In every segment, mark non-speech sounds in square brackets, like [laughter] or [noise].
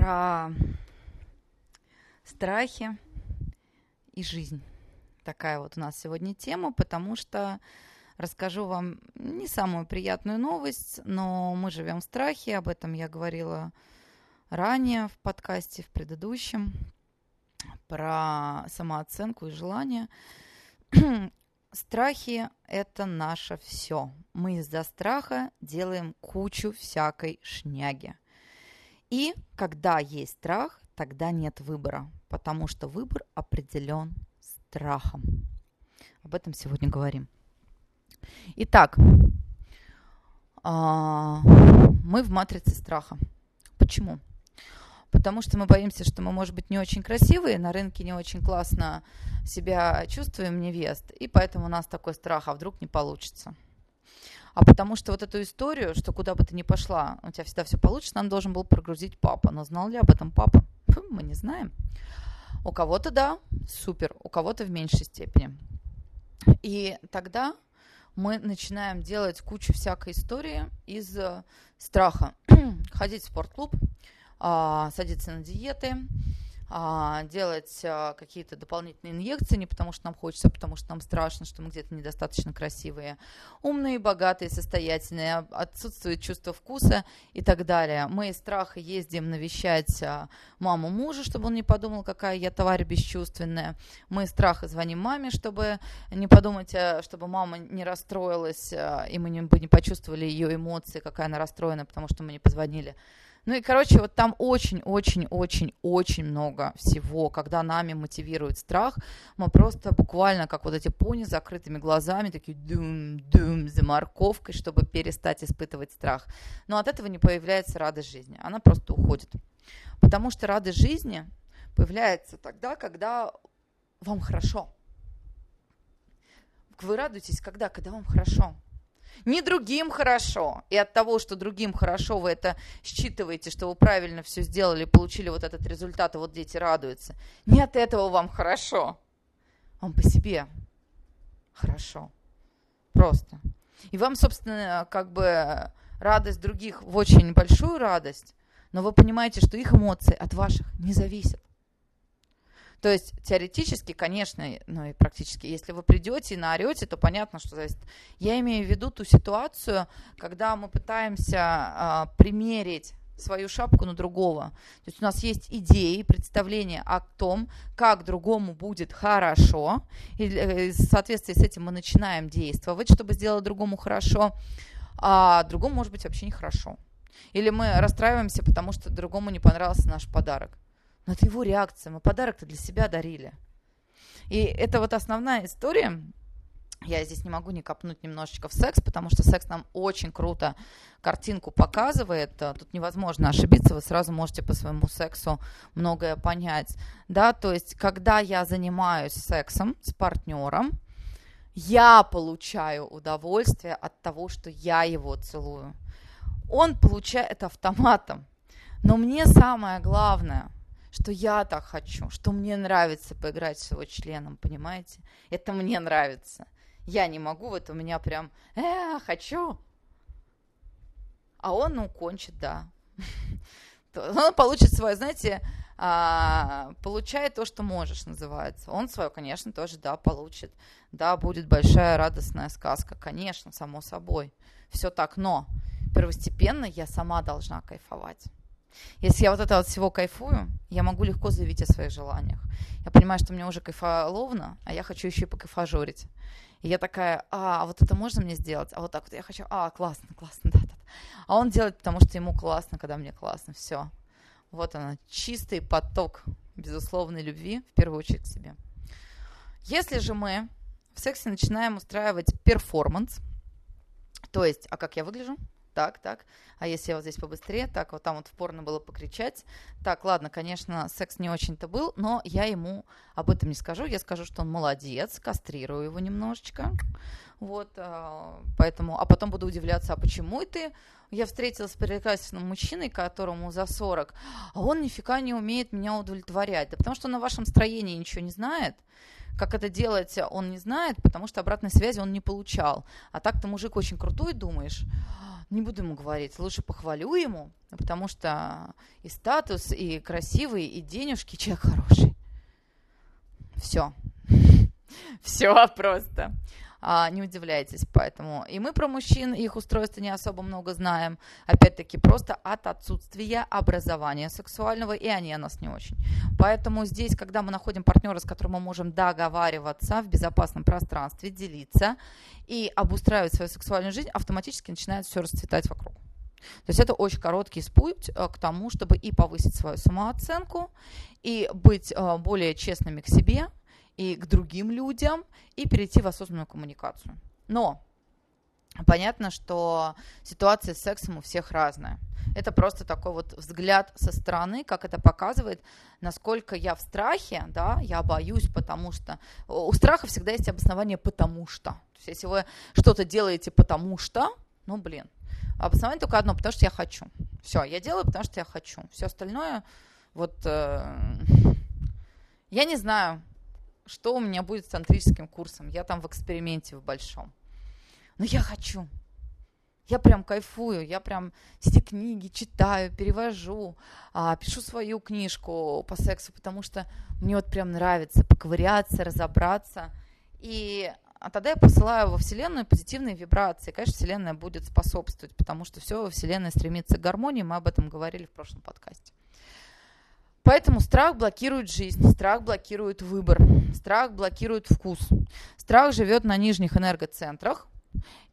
про страхи и жизнь. Такая вот у нас сегодня тема, потому что расскажу вам не самую приятную новость, но мы живем в страхе, об этом я говорила ранее в подкасте, в предыдущем, про самооценку и желание. [clears throat] Страхи – это наше все. Мы из-за страха делаем кучу всякой шняги. И когда есть страх, тогда нет выбора, потому что выбор определен страхом. Об этом сегодня говорим. Итак, а, мы в матрице страха. Почему? потому что мы боимся, что мы, может быть, не очень красивые, на рынке не очень классно себя чувствуем невест, и поэтому у нас такой страх, а вдруг не получится. А потому что вот эту историю, что куда бы ты ни пошла, у тебя всегда все получится, нам должен был прогрузить папа. Но знал ли об этом папа? Фу, [laughs] мы не знаем. У кого-то да, супер, у кого-то в меньшей степени. И тогда мы начинаем делать кучу всякой истории из страха. [clears throat] Ходить в спортклуб, а, садиться на диеты, а, делать а, какие-то дополнительные инъекции, не потому что нам хочется, а потому что нам страшно, что мы где-то недостаточно красивые, умные, богатые, состоятельные, отсутствует чувство вкуса и так далее. Мы из страха ездим навещать маму мужа, чтобы он не подумал, какая я тварь бесчувственная. Мы из страха звоним маме, чтобы не подумать, чтобы мама не расстроилась, и мы не, бы не почувствовали ее эмоции, какая она расстроена, потому что мы не позвонили ну и, короче, вот там очень-очень-очень-очень много всего, когда нами мотивирует страх. Мы просто буквально, как вот эти пони с закрытыми глазами, такие дум-дум за морковкой, чтобы перестать испытывать страх. Но от этого не появляется радость жизни, она просто уходит. Потому что радость жизни появляется тогда, когда вам хорошо. Вы радуетесь когда? Когда вам хорошо. Не другим хорошо. И от того, что другим хорошо, вы это считываете, что вы правильно все сделали, получили вот этот результат, и вот дети радуются. Не от этого вам хорошо. Вам по себе хорошо. Просто. И вам, собственно, как бы радость других в очень большую радость, но вы понимаете, что их эмоции от ваших не зависят. То есть теоретически, конечно, ну и практически, если вы придете и наорете, то понятно, что зависит. Я имею в виду ту ситуацию, когда мы пытаемся а, примерить свою шапку на другого. То есть у нас есть идеи, представления о том, как другому будет хорошо, и э, в соответствии с этим мы начинаем действовать, чтобы сделать другому хорошо, а другому может быть вообще нехорошо. Или мы расстраиваемся, потому что другому не понравился наш подарок. Но это его реакция. Мы подарок-то для себя дарили. И это вот основная история. Я здесь не могу не копнуть немножечко в секс, потому что секс нам очень круто картинку показывает. Тут невозможно ошибиться, вы сразу можете по своему сексу многое понять. Да, то есть, когда я занимаюсь сексом с партнером, я получаю удовольствие от того, что я его целую. Он получает автоматом. Но мне самое главное – что я так хочу, что мне нравится поиграть с его членом, понимаете? Это мне нравится. Я не могу, вот у меня прям, э, хочу. А он, ну, кончит, да. [laughs] Он получит свое, знаете, а, получает то, что можешь, называется. Он свое, конечно, тоже, да, получит. Да, будет большая радостная сказка, конечно, само собой. Все так, но первостепенно я сама должна кайфовать. Если я вот это вот всего кайфую, я могу легко заявить о своих желаниях. Я понимаю, что мне уже кайфоловно, а я хочу еще и покайфажорить. И я такая, а, а вот это можно мне сделать? А вот так вот я хочу, а, классно, классно, [laughs] да, да. А он делает, потому что ему классно, когда мне классно, все. Вот она, чистый поток безусловной любви, в первую очередь к себе. Если же мы в сексе начинаем устраивать перформанс, то есть, а как я выгляжу? Так, так, а если я вот здесь побыстрее, так, вот там вот в порно было покричать, так, ладно, конечно, секс не очень-то был, но я ему об этом не скажу, я скажу, что он молодец, кастрирую его немножечко, вот, а, поэтому, а потом буду удивляться, а почему ты, я встретилась с прекрасным мужчиной, которому за 40, а он нифига не умеет меня удовлетворять, да потому что он на вашем строении ничего не знает, как это делать, он не знает, потому что обратной связи он не получал. А так ты мужик очень крутой, думаешь, не буду ему говорить, лучше похвалю ему, потому что и статус, и красивый, и денежки, человек хороший. Все. [laughs] Все просто. А, не удивляйтесь поэтому. И мы про мужчин, их устройство не особо много знаем. Опять-таки, просто от отсутствия образования сексуального, и они о нас не очень. Поэтому здесь, когда мы находим партнера, с которым мы можем договариваться в безопасном пространстве, делиться и обустраивать свою сексуальную жизнь, автоматически начинает все расцветать вокруг. То есть это очень короткий путь э, к тому, чтобы и повысить свою самооценку, и быть э, более честными к себе, и к другим людям, и перейти в осознанную коммуникацию. Но понятно, что ситуация с сексом у всех разная. Это просто такой вот взгляд со стороны, как это показывает, насколько я в страхе, да, я боюсь, потому что у страха всегда есть обоснование «потому что». То есть если вы что-то делаете «потому что», ну, блин, обоснование только одно, потому что я хочу. Все, я делаю, потому что я хочу. Все остальное, вот, э, я не знаю, что у меня будет с тантрическим курсом. Я там в эксперименте в большом. Но я хочу. Я прям кайфую, я прям все книги читаю, перевожу, а, пишу свою книжку по сексу, потому что мне вот прям нравится поковыряться, разобраться. И а тогда я посылаю во Вселенную позитивные вибрации. Конечно, Вселенная будет способствовать, потому что все во Вселенной стремится к гармонии. Мы об этом говорили в прошлом подкасте. Поэтому страх блокирует жизнь, страх блокирует выбор, страх блокирует вкус. Страх живет на нижних энергоцентрах,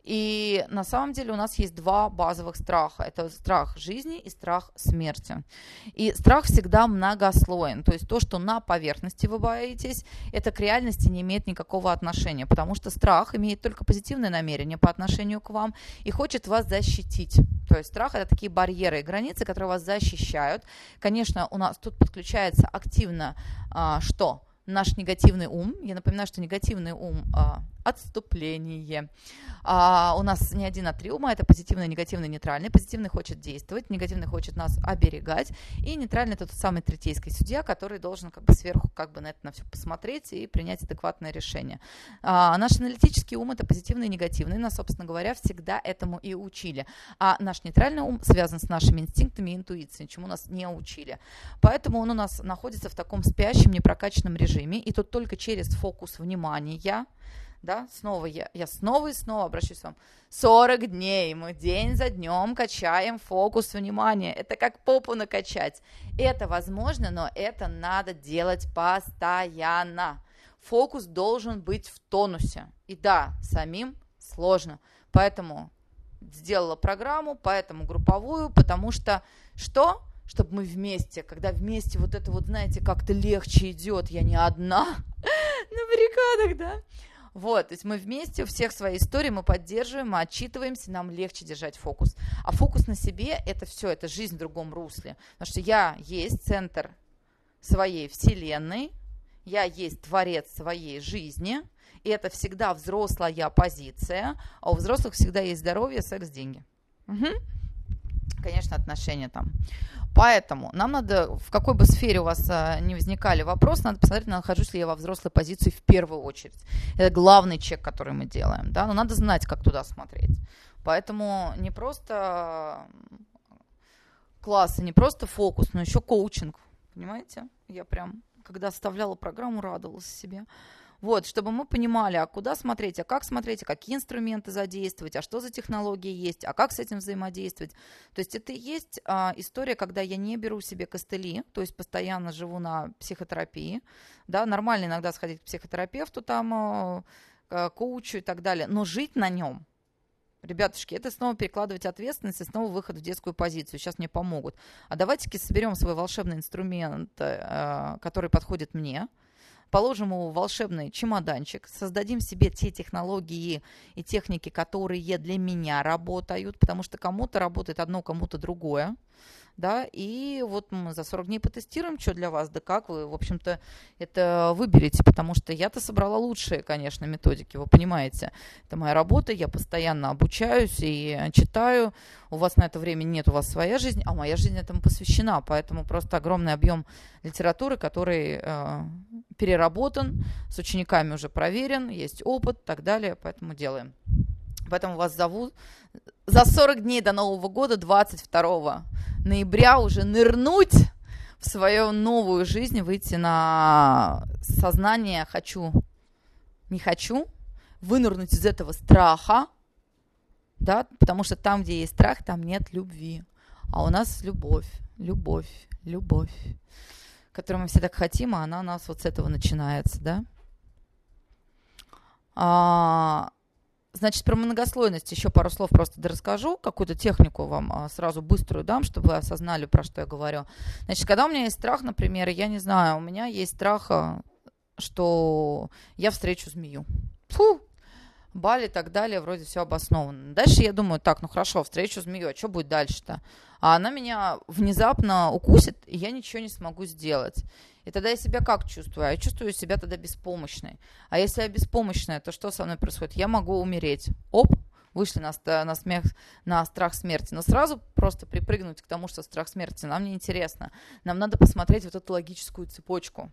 и на самом деле у нас есть два базовых страха. Это страх жизни и страх смерти. И страх всегда многослоен. То есть то, что на поверхности вы боитесь, это к реальности не имеет никакого отношения. Потому что страх имеет только позитивное намерение по отношению к вам и хочет вас защитить. То есть страх это такие барьеры и границы, которые вас защищают. Конечно, у нас тут подключается активно а, что? Наш негативный ум. Я напоминаю, что негативный ум а, отступление. А у нас не один, а три ума. Это позитивный, негативный, нейтральный. Позитивный хочет действовать, негативный хочет нас оберегать. И нейтральный это тот самый третейский судья, который должен как бы сверху как бы на это на все посмотреть и принять адекватное решение. А наш аналитический ум это позитивный и негативный. Нас, собственно говоря, всегда этому и учили. А наш нейтральный ум связан с нашими инстинктами и интуицией, чему нас не учили. Поэтому он у нас находится в таком спящем, непрокачанном режиме. И тут только через фокус внимания да, снова я, я снова и снова обращусь к вам. 40 дней мы день за днем качаем фокус внимания. Это как попу накачать. Это возможно, но это надо делать постоянно. Фокус должен быть в тонусе. И да, самим сложно. Поэтому сделала программу, поэтому групповую, потому что что? Чтобы мы вместе, когда вместе вот это вот, знаете, как-то легче идет, я не одна [laughs] на баррикадах, да? Вот, то есть мы вместе, у всех свои истории, мы поддерживаем, мы отчитываемся, нам легче держать фокус. А фокус на себе – это все, это жизнь в другом русле. Потому что я есть центр своей вселенной, я есть творец своей жизни, и это всегда взрослая позиция, а у взрослых всегда есть здоровье, секс, деньги. Угу. Конечно, отношения там. Поэтому нам надо, в какой бы сфере у вас а, не возникали вопросы, надо посмотреть, нахожусь ли я во взрослой позиции в первую очередь. Это главный чек, который мы делаем, да, но надо знать, как туда смотреть. Поэтому не просто классы, не просто фокус, но еще коучинг, понимаете? Я прям, когда составляла программу, радовалась себе. Вот, чтобы мы понимали, а куда смотреть, а как смотреть, а какие инструменты задействовать, а что за технологии есть, а как с этим взаимодействовать. То есть это и есть а, история, когда я не беру себе костыли, то есть постоянно живу на психотерапии. Да, нормально иногда сходить к психотерапевту, там, а, коучу и так далее, но жить на нем, Ребятушки, это снова перекладывать ответственность и снова выход в детскую позицию. Сейчас мне помогут. А давайте-ка соберем свой волшебный инструмент, э, который подходит мне, положим его в волшебный чемоданчик, создадим себе те технологии и техники, которые для меня работают, потому что кому-то работает одно, кому-то другое да, и вот мы за 40 дней потестируем, что для вас, да как вы, в общем-то, это выберете, потому что я-то собрала лучшие, конечно, методики, вы понимаете, это моя работа, я постоянно обучаюсь и читаю, у вас на это время нет, у вас своя жизнь, а моя жизнь этому посвящена, поэтому просто огромный объем литературы, который э, переработан, с учениками уже проверен, есть опыт и так далее, поэтому делаем. Поэтому вас зовут за 40 дней до Нового года, 22 ноября, уже нырнуть в свою новую жизнь, выйти на сознание «хочу», «не хочу», вынырнуть из этого страха, да, потому что там, где есть страх, там нет любви. А у нас любовь, любовь, любовь, которую мы все так хотим, а она у нас вот с этого начинается, да. А, значит, про многослойность еще пару слов просто расскажу, какую-то технику вам а, сразу быструю дам, чтобы вы осознали, про что я говорю. Значит, когда у меня есть страх, например, я не знаю, у меня есть страх, а, что я встречу змею. Фу, Бали и так далее, вроде все обосновано. Дальше я думаю, так, ну хорошо, встречу змею, а что будет дальше-то? А она меня внезапно укусит, и я ничего не смогу сделать. И тогда я себя как чувствую? Я чувствую себя тогда беспомощной. А если я беспомощная, то что со мной происходит? Я могу умереть. Оп, вышли на, на, смех, на страх смерти. Но сразу просто припрыгнуть к тому, что страх смерти нам не интересно. Нам надо посмотреть вот эту логическую цепочку.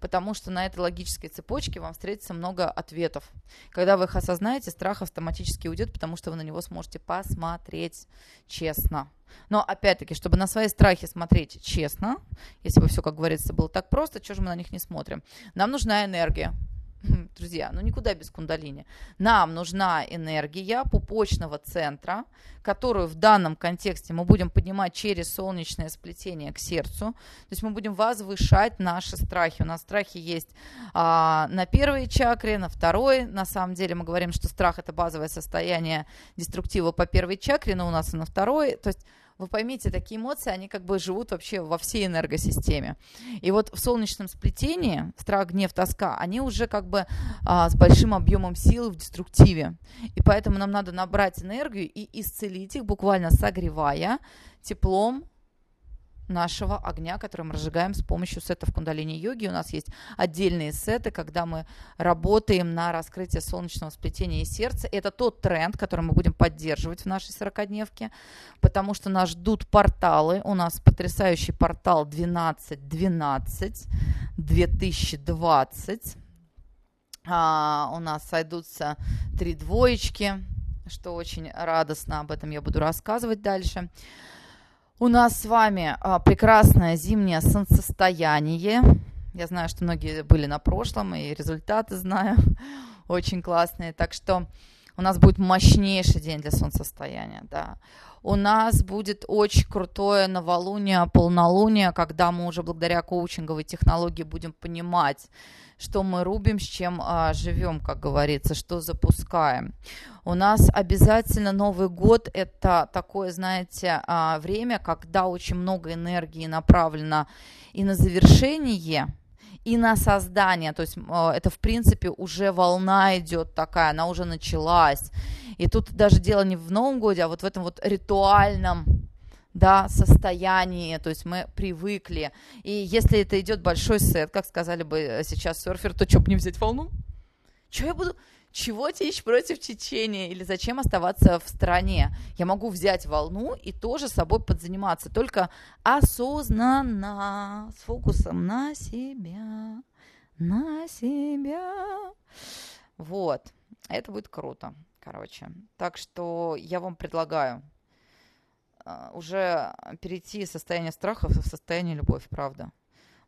Потому что на этой логической цепочке вам встретится много ответов. Когда вы их осознаете, страх автоматически уйдет, потому что вы на него сможете посмотреть честно. Но опять-таки, чтобы на свои страхи смотреть честно, если бы все, как говорится, было так просто, что же мы на них не смотрим? Нам нужна энергия. [laughs] друзья, ну никуда без кундалини. Нам нужна энергия пупочного центра, которую в данном контексте мы будем поднимать через солнечное сплетение к сердцу. То есть мы будем возвышать наши страхи. У нас страхи есть а, на первой чакре, на второй. На самом деле мы говорим, что страх это базовое состояние деструктива по первой чакре, но у нас и на второй. То есть вы поймите, такие эмоции, они как бы живут вообще во всей энергосистеме. И вот в солнечном сплетении страх, гнев, тоска, они уже как бы а, с большим объемом силы в деструктиве. И поэтому нам надо набрать энергию и исцелить их, буквально согревая теплом нашего огня, который мы разжигаем с помощью сетов кундалини-йоги. У нас есть отдельные сеты, когда мы работаем на раскрытие солнечного сплетения и сердца. Это тот тренд, который мы будем поддерживать в нашей 40-дневке, потому что нас ждут порталы. У нас потрясающий портал 1212 2020. А, у нас сойдутся три двоечки, что очень радостно. Об этом я буду рассказывать дальше. У нас с вами а, прекрасное зимнее солнцестояние. Я знаю, что многие были на прошлом, и результаты знаю. [laughs] Очень классные. Так что у нас будет мощнейший день для солнцестояния, да. У нас будет очень крутое новолуние, полнолуние, когда мы уже благодаря коучинговой технологии будем понимать, что мы рубим, с чем а, живем, как говорится, что запускаем. У нас обязательно Новый год – это такое, знаете, а, время, когда очень много энергии направлено и на завершение – и на создание. То есть а, это, в принципе, уже волна идет такая, она уже началась. И тут даже дело не в Новом годе, а вот в этом вот ритуальном да, состоянии, то есть мы привыкли. И если это идет большой сет, как сказали бы э, сейчас серфер, то что бы не взять волну? Что я буду? Чего течь против течения? Или зачем оставаться в стране? Я могу взять волну и тоже собой подзаниматься, только осознанно, с фокусом на себя, на себя. Вот, это будет круто, короче. Так что я вам предлагаю а, уже перейти из состояния страха в состояние любовь, правда.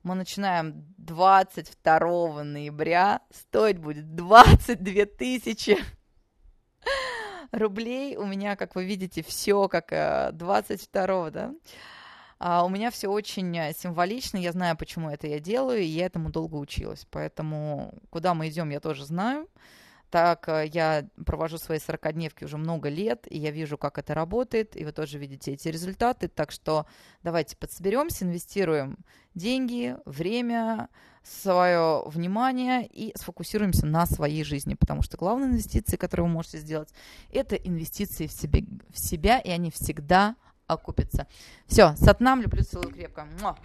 Мы начинаем 22 ноября, стоить будет 22 тысячи рублей. У меня, как вы видите, все как 22, э, да. А у меня все очень э, символично, я знаю, почему это я делаю, и я этому долго училась. Поэтому куда мы идем, я тоже знаю. Так э, я провожу свои 40-дневки уже много лет, и я вижу, как это работает, и вы тоже видите эти результаты. Так что давайте подсоберемся, инвестируем деньги, время, свое внимание и сфокусируемся на своей жизни, потому что главные инвестиции, которые вы можете сделать, это инвестиции в, себе, в себя, и они всегда окупятся. Все, сатнам, люблю, целую крепко. Муа.